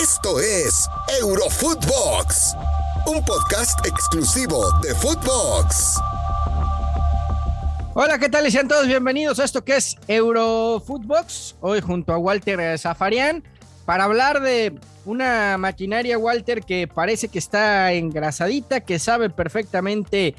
Esto es Eurofootbox, un podcast exclusivo de Footbox. Hola, ¿qué tal? Y sean todos bienvenidos a esto que es Eurofootbox. Hoy junto a Walter Zafarian para hablar de una maquinaria, Walter, que parece que está engrasadita, que sabe perfectamente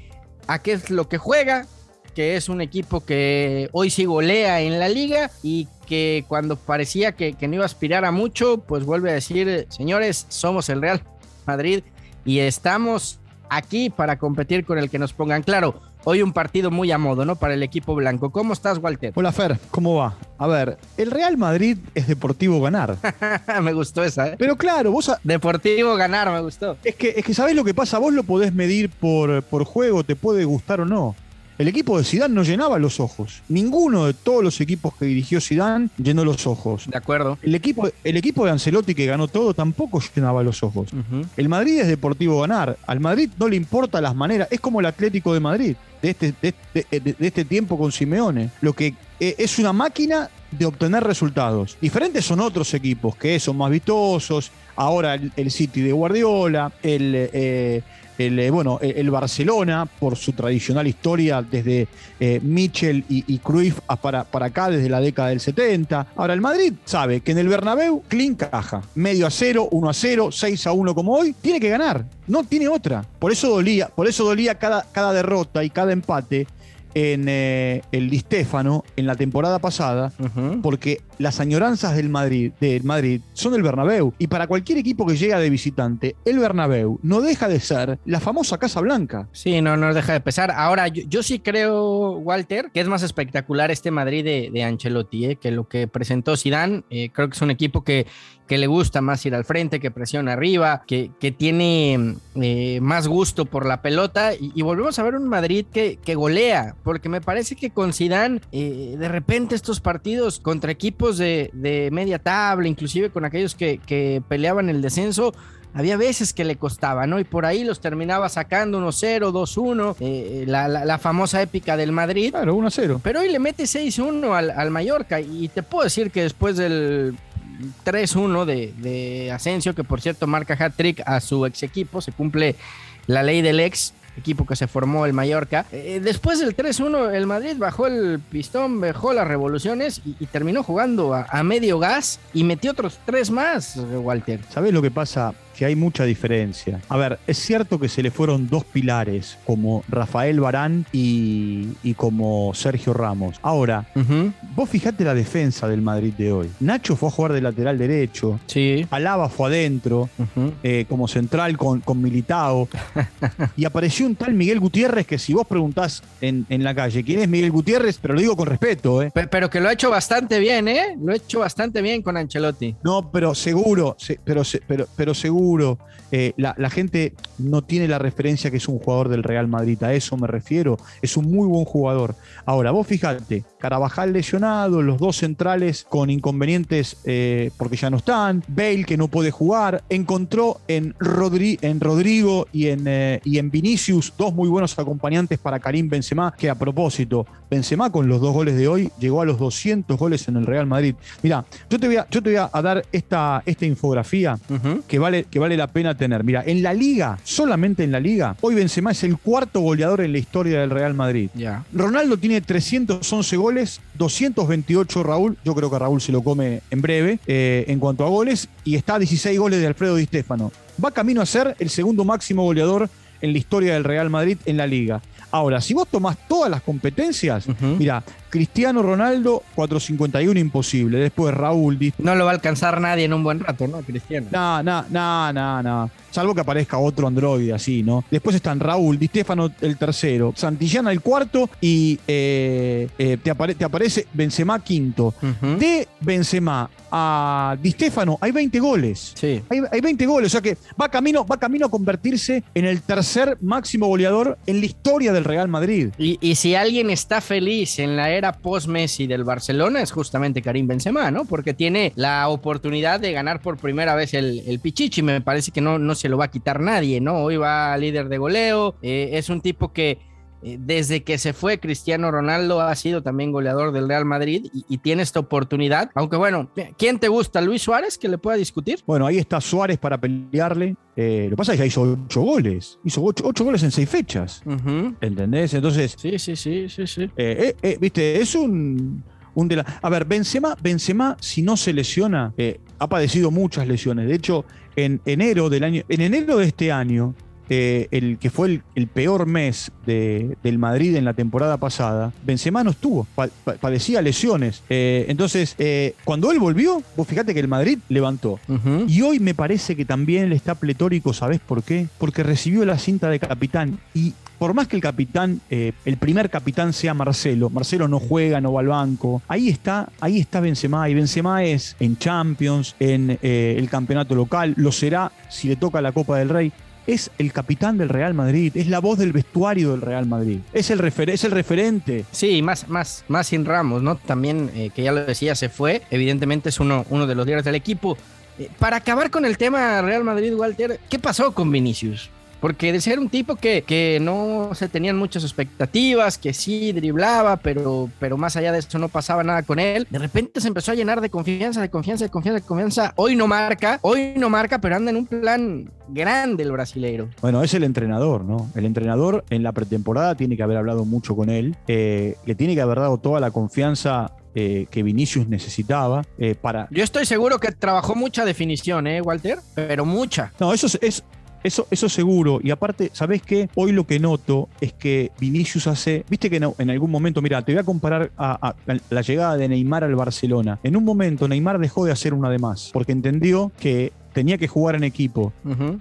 a qué es lo que juega, que es un equipo que hoy sí golea en la liga y que cuando parecía que, que, no iba a aspirar a mucho, pues vuelve a decir, señores, somos el Real Madrid y estamos aquí para competir con el que nos pongan. Claro, hoy un partido muy a modo, ¿no? Para el equipo blanco. ¿Cómo estás, Walter? Hola, Fer, ¿cómo va? A ver, el Real Madrid es deportivo ganar. me gustó esa, ¿eh? Pero claro, vos... A... Deportivo ganar, me gustó. Es que, es que sabés lo que pasa, vos lo podés medir por, por juego, te puede gustar o no. El equipo de Zidane no llenaba los ojos. Ninguno de todos los equipos que dirigió Zidane llenó los ojos. De acuerdo. El equipo, el equipo de Ancelotti que ganó todo tampoco llenaba los ojos. Uh -huh. El Madrid es deportivo ganar. Al Madrid no le importa las maneras. Es como el Atlético de Madrid de este, de, de, de este tiempo con Simeone. Lo que es una máquina de obtener resultados. Diferentes son otros equipos que son más vistosos. Ahora el, City de Guardiola, el, eh, el, bueno, el Barcelona, por su tradicional historia desde eh, Mitchell y, y Cruyff para, para acá, desde la década del 70. Ahora, el Madrid sabe que en el Bernabéu, clean caja. Medio a cero, 1 a 0, 6 a 1 como hoy, tiene que ganar. No tiene otra. Por eso dolía, por eso dolía cada, cada derrota y cada empate en eh, el Di Stéfano en la temporada pasada, uh -huh. porque las añoranzas del Madrid, del Madrid son el Bernabéu. Y para cualquier equipo que llega de visitante, el Bernabéu no deja de ser la famosa Casa Blanca. Sí, no, no deja de pesar. Ahora, yo, yo sí creo, Walter, que es más espectacular este Madrid de, de Ancelotti, eh, que lo que presentó Zidane. Eh, creo que es un equipo que que le gusta más ir al frente, que presiona arriba, que, que tiene eh, más gusto por la pelota y, y, volvemos a ver un Madrid que, que golea, porque me parece que con Zidane eh, de repente estos partidos contra equipos de, de media tabla, inclusive con aquellos que, que peleaban el descenso, había veces que le costaba, ¿no? Y por ahí los terminaba sacando 1-0, 2-1, eh, la, la, la, famosa épica del Madrid. Claro, 1-0. Pero hoy le mete 6-1 al, al Mallorca y te puedo decir que después del 3-1 de, de, Asensio, que por cierto marca hat-trick a su ex equipo, se cumple la ley del ex equipo que se formó el Mallorca. Eh, después del 3-1 el Madrid bajó el pistón, bajó las revoluciones y, y terminó jugando a, a, medio gas y metió otros tres más, Walter. ¿Sabes lo que pasa? que hay mucha diferencia. A ver, es cierto que se le fueron dos pilares, como Rafael Barán y, y como Sergio Ramos. Ahora, uh -huh. vos fijate la defensa del Madrid de hoy. Nacho fue a jugar de lateral derecho. Sí. Alaba fue adentro, uh -huh. eh, como central con, con Militao. y apareció un tal Miguel Gutiérrez que si vos preguntás en, en, la calle quién es Miguel Gutiérrez, pero lo digo con respeto. ¿eh? Pero, pero, que lo ha hecho bastante bien, ¿eh? Lo ha hecho bastante bien con Ancelotti. No, pero seguro, pero, pero, pero seguro. Eh, la, la, gente no tiene la referencia que es un jugador del Real Madrid, a eso me refiero. Es un muy buen jugador. Ahora, vos fíjate, Carabajal lesionado, los dos centrales con inconvenientes eh, porque ya no están, Bale que no puede jugar, encontró en, Rodri en Rodrigo y en, eh, y en Vinicius dos muy buenos acompañantes para Karim Benzema, que a propósito, Benzema con los dos goles de hoy llegó a los 200 goles en el Real Madrid. Mira, yo te voy a, yo te voy a dar esta, esta infografía uh -huh. que vale que vale la pena tener. Mira, en la liga, solamente en la liga, hoy Benzema es el cuarto goleador en la historia del Real Madrid. Yeah. Ronaldo tiene 311 goles, 228 Raúl, yo creo que Raúl se lo come en breve, eh, en cuanto a goles, y está a 16 goles de Alfredo Di Stéfano. Va camino a ser el segundo máximo goleador en la historia del Real Madrid en la liga. Ahora, si vos tomás todas las competencias, uh -huh. mira, Cristiano Ronaldo, 451 imposible. Después Raúl. No lo va a alcanzar nadie en un buen rato, ¿no, Cristiano? No, no, no, no, no. Salvo que aparezca otro androide así, ¿no? Después están Raúl, Di Stefano el tercero, Santillana el cuarto y eh, eh, te, apare te, aparece Benzema quinto. Uh -huh. De Benzema a Di Stefano hay 20 goles. Sí. Hay, hay 20 goles, o sea que va camino, va camino a convertirse en el tercer máximo goleador en la historia del Real Madrid. Y, y si alguien está feliz en la era post-Messi del Barcelona es justamente Karim Benzema, ¿no? Porque tiene la oportunidad de ganar por primera vez el, el Pichichi. Me parece que no, no se lo va a quitar nadie, ¿no? Hoy va líder de goleo. Eh, es un tipo que desde que se fue Cristiano Ronaldo ha sido también goleador del Real Madrid y, tiene esta oportunidad. Aunque bueno, ¿quién te gusta? ¿Luis Suárez que le pueda discutir? Bueno, ahí está Suárez para pelearle. Eh, lo que pasa es que hizo ocho goles. Hizo ocho, goles en seis fechas. ¿Entendés? Entonces. Sí, sí, sí, sí, sí. Viste, es un de la... A ver, Benzema, Benzema, si no se lesiona, eh, ha padecido muchas lesiones. De hecho, en enero del año, en enero de este año, eh, el que fue el, peor mes del Madrid en la temporada pasada, Benzema no estuvo, padecía lesiones. Eh, entonces, cuando él volvió, vos fíjate que el Madrid levantó. Y hoy me parece que también él está pletórico, ¿sabés por qué? Porque recibió la cinta de capitán y por más que el capitán, eh, el primer capitán sea Marcelo, Marcelo no juega, no va al banco, ahí está, ahí está Benzema, y Benzema es en Champions, en eh, el campeonato local, lo será si le toca la Copa del Rey, es el capitán del Real Madrid, es la voz del vestuario del Real Madrid, es el, es el referente. Sí, más, más, más sin Ramos, ¿no? También, eh, que ya lo decía, se fue, evidentemente es uno, uno de los líderes del equipo. para acabar con el tema Real Madrid, Walter, ¿qué pasó con Vinicius? Porque de ser un tipo que, que no se tenían muchas expectativas, que sí driblaba, pero, pero más allá de eso no pasaba nada con él, de repente se empezó a llenar de confianza, de confianza, de confianza, de confianza. Hoy no marca, hoy no marca, pero anda en un plan grande el brasileiro. Bueno, es el entrenador, ¿no? El entrenador en la pretemporada tiene que haber hablado mucho con él, eh, le tiene que haber dado toda la confianza eh, que Vinicius necesitaba eh, para... Yo estoy seguro que trabajó mucha definición, ¿eh, Walter? Pero mucha. No, eso es, eso, eso seguro. Y aparte, ¿sabes qué? Hoy lo que noto es que Vinicius hace. Viste que en, algún momento, mira, te voy a comparar a, la llegada de Neymar al Barcelona. En un momento, Neymar dejó de hacer una de más, porque entendió que tenía que jugar en equipo.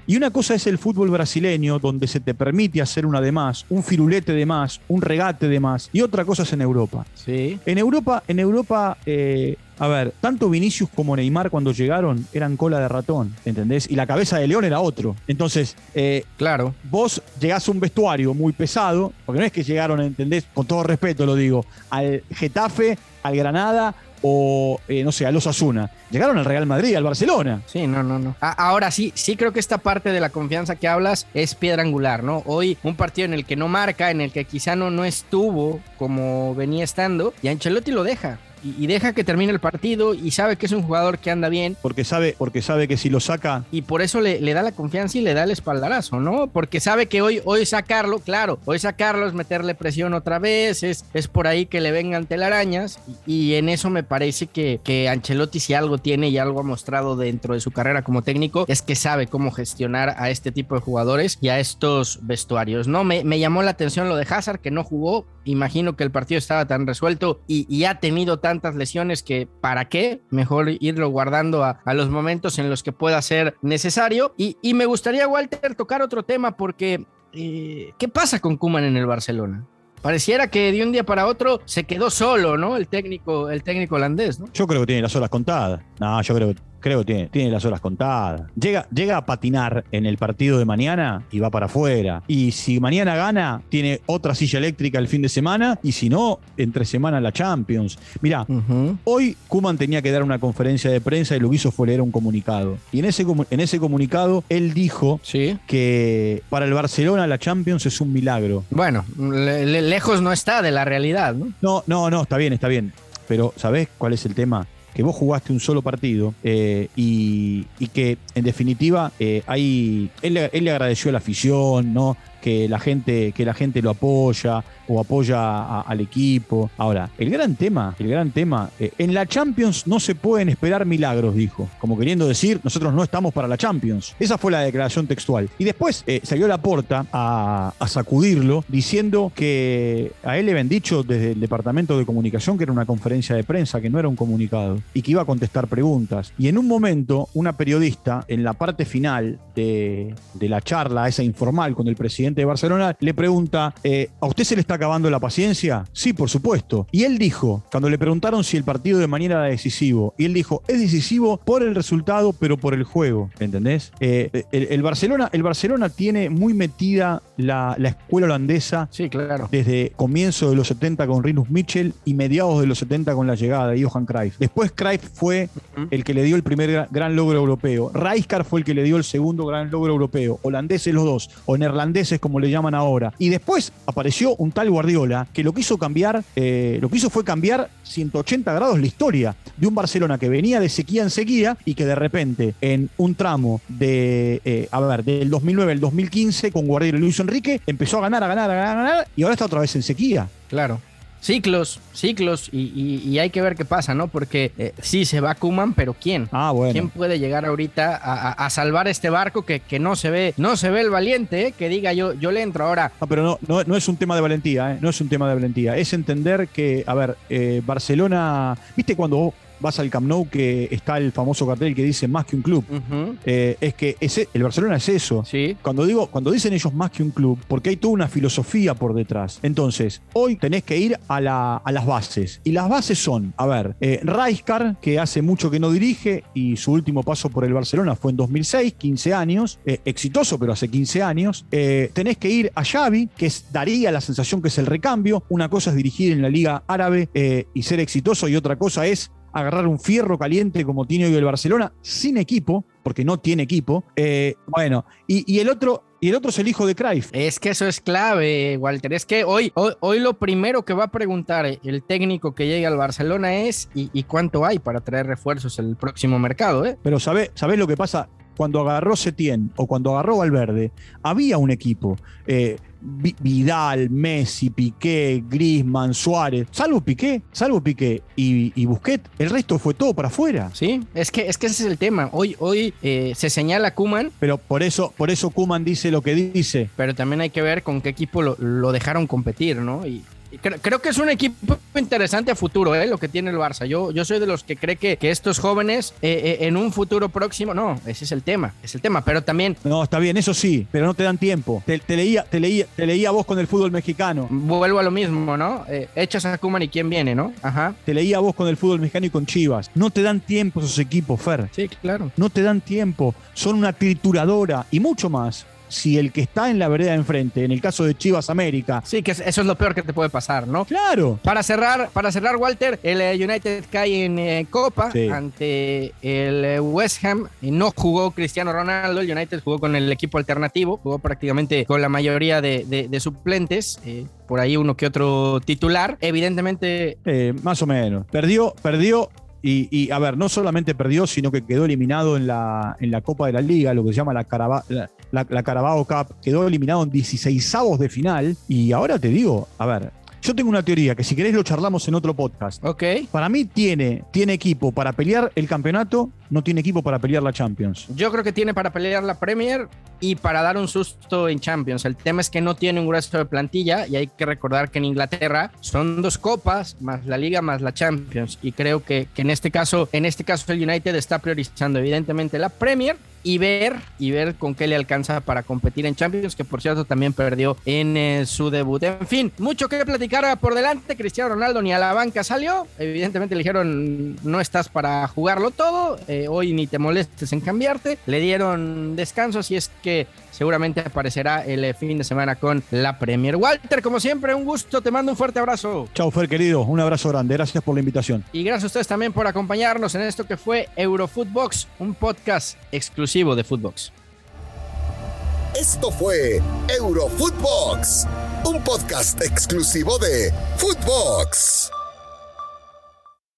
Y una cosa es el fútbol brasileño, donde se te permite hacer una de más, un firulete de más, un regate de más. Y otra cosa es en Europa. Sí. En Europa, en Europa eh, a ver, tanto Vinicius como Neymar cuando llegaron eran cola de ratón, ¿entendés? Y la cabeza de León era otro. Entonces, eh, claro, vos llegás a un vestuario muy pesado, porque no es que llegaron, ¿entendés? Con todo respeto lo digo, al Getafe, al Granada o, eh, no sé, a los Asuna. Llegaron al Real Madrid, al Barcelona. Sí, no, no, no. ahora sí, sí creo que esta parte de la confianza que hablas es piedra angular, ¿no? Hoy un partido en el que no marca, en el que quizá no, no estuvo como venía estando, y Ancelotti lo deja y, deja que termine el partido y sabe que es un jugador que anda bien. Porque sabe, porque sabe que si lo saca. Y por eso le, da la confianza y le da el espaldarazo, ¿no? Porque sabe que hoy, hoy sacarlo, claro, hoy sacarlo es meterle presión otra vez, es, es por ahí que le vengan telarañas. Y, en eso me parece que, que Ancelotti, si algo tiene y algo ha mostrado dentro de su carrera como técnico, es que sabe cómo gestionar a este tipo de jugadores y a estos vestuarios, ¿no? Me, me llamó la atención lo de Hazard, que no jugó. Imagino que el partido estaba tan resuelto y, y ha tenido tan tantas lesiones que para qué, mejor irlo guardando a, los momentos en los que pueda ser necesario. Y, me gustaría, Walter, tocar otro tema porque eh, ¿qué pasa con Kuman en el Barcelona? Pareciera que de un día para otro se quedó solo, ¿no? El técnico, el técnico holandés, ¿no? Yo creo que tiene las horas contadas. No, yo creo que creo que tiene, tiene las horas contadas. Llega, llega a patinar en el partido de mañana y va para afuera. Y si mañana gana, tiene otra silla eléctrica el fin de semana. Y si no, entre semana la Champions. Mira, hoy Kuman tenía que dar una conferencia de prensa y lo que hizo fue leer un comunicado. Y en ese, en ese comunicado él dijo que para el Barcelona la Champions es un milagro. Bueno, lejos no está de la realidad, ¿no? No, no, no, está bien, está bien. Pero, ¿sabés cuál es el tema? Que vos jugaste un solo partido eh, y, que en definitiva eh, él, él, le agradeció a la afición, ¿no? Que la gente, que la gente lo apoya o apoya al equipo. Ahora, el gran tema, el gran tema, eh, en la Champions no se pueden esperar milagros, dijo, como queriendo decir, nosotros no estamos para la Champions. Esa fue la declaración textual. Y después eh, salió la porta a, sacudirlo, diciendo que a él le habían dicho desde el departamento de comunicación que era una conferencia de prensa, que no era un comunicado, y que iba a contestar preguntas. Y en un momento, una periodista, en la parte final de, de la charla, esa informal con el presidente, de Barcelona, le pregunta, eh, ¿a usted se le está acabando la paciencia? Sí, por supuesto. Y él dijo, cuando le preguntaron si el partido de mañana era decisivo, y él dijo, es decisivo por el resultado, pero por el juego, ¿entendés? Eh, el, Barcelona, el Barcelona tiene muy metida la, escuela holandesa sí, claro. desde comienzo de los 70 con Rinus Mitchell y mediados de los 70 con la llegada de Johan Cruyff. Después Cruyff fue el que le dio el primer gran logro europeo. Rijkaard fue el que le dio el segundo gran logro europeo. Holandeses los dos, o neerlandeses como le llaman ahora. Y después apareció un tal Guardiola que lo quiso cambiar, eh, lo que hizo fue cambiar 180 grados la historia de un Barcelona que venía de sequía en sequía y que de repente en un tramo de, eh, a ver, del 2009 al 2015 con Guardiola y Luis Enrique empezó a ganar, a ganar, a ganar, a ganar y ahora está otra vez en sequía. Claro. Ciclos, ciclos, y, hay que ver qué pasa, ¿no? Porque eh, sí se va Kuman, pero ¿quién? Ah, bueno. ¿Quién puede llegar ahorita a, salvar este barco que, que, no se ve, no se ve el valiente, eh? que diga yo, yo le entro ahora? No, pero no, no, es un tema de valentía, ¿eh? no es un tema de valentía. Es entender que, a ver, eh, Barcelona, ¿viste cuando vas al Camp Nou que está el famoso cartel que dice más que un club. Eh, es que ese, el Barcelona es eso. Sí. Cuando digo, cuando dicen ellos más que un club, porque hay toda una filosofía por detrás. Entonces, hoy tenés que ir a, las bases. Y las bases son, a ver, eh, que hace mucho que no dirige y su último paso por el Barcelona fue en 2006, 15 años, eh, exitoso, pero hace 15 años. Eh, tenés que ir a Xavi, que daría la sensación que es el recambio. Una cosa es dirigir en la Liga Árabe y ser exitoso y otra cosa es agarrar un fierro caliente como tiene hoy el Barcelona, sin equipo, porque no tiene equipo. Eh, bueno, y, el otro. Y el otro es el hijo de Cruyff. Es que eso es clave, Walter. Es que hoy, hoy, lo primero que va a preguntar el técnico que llegue al Barcelona es ¿y, cuánto hay para traer refuerzos en el próximo mercado? Eh? Pero ¿sabés sabe lo que pasa? Cuando agarró Setién o cuando agarró Valverde, había un equipo. Eh, Vidal, Messi, Piqué, Grisman, Suárez, salvo Piqué, salvo Piqué y, y, Busquets, el resto fue todo para afuera. Sí, es que, es que ese es el tema. Hoy, hoy eh, se señala Kuman. Pero por eso, por eso Kuman dice lo que dice. Pero también hay que ver con qué equipo lo, lo dejaron competir, ¿no? Y Creo, que es un equipo interesante a futuro, ¿eh? lo que tiene el Barça. Yo, yo soy de los que cree que, que estos jóvenes eh, eh, en un futuro próximo, no, ese es el tema, es el tema, pero también... No, está bien, eso sí, pero no te dan tiempo. Te, leía, te, leía, te leía vos con el fútbol mexicano. Vuelvo a lo mismo, ¿no? Echas a Kuman y quién viene, ¿no? Ajá. Te leía vos con el fútbol mexicano y con Chivas. No te dan tiempo esos equipos, Fer. Sí, claro. No te dan tiempo. Son una trituradora y mucho más si el que está en la vereda de enfrente, en el caso de Chivas América. Sí, que eso es lo peor que te puede pasar, ¿no? Claro. Para cerrar, para cerrar Walter, el eh, United cae en eh, Copa ante el eh, West Ham. No jugó Cristiano Ronaldo, el United jugó con el equipo alternativo, jugó prácticamente con la mayoría de, suplentes. por ahí uno que otro titular. Evidentemente. más o menos. Perdió, perdió y, a ver, no solamente perdió, sino que quedó eliminado en la, en la Copa de la Liga, lo que se llama la, la, Carabao Cup. Quedó eliminado en 16 de final. Y ahora te digo, a ver, yo tengo una teoría que si querés lo charlamos en otro podcast. Ok. Para mí tiene, tiene equipo para pelear el campeonato, no tiene equipo para pelear la Champions. Yo creo que tiene para pelear la Premier y para dar un susto en Champions. El tema es que no tiene un grueso de plantilla y hay que recordar que en Inglaterra son dos copas, más la Liga, más la Champions. Y creo que, que en este caso, en este caso el United está priorizando evidentemente la Premier y ver y ver con qué le alcanza para competir en Champions, que por cierto también perdió en eh, su debut. En fin, mucho que platicar por delante. Cristiano Ronaldo ni a la banca salió. Evidentemente le dijeron no estás para jugarlo todo. Eh, hoy ni te molestes en cambiarte. Le dieron descanso, así es que seguramente aparecerá el eh, fin de semana con la Premier. Walter, como siempre, un gusto. Te mando un fuerte abrazo. Chao, Fer, querido. Un abrazo grande. Gracias por la invitación. Y gracias a ustedes también por acompañarnos en esto que fue Eurofootbox, un podcast de Footbox. Esto fue Eurofootbox, un podcast exclusivo de Footbox.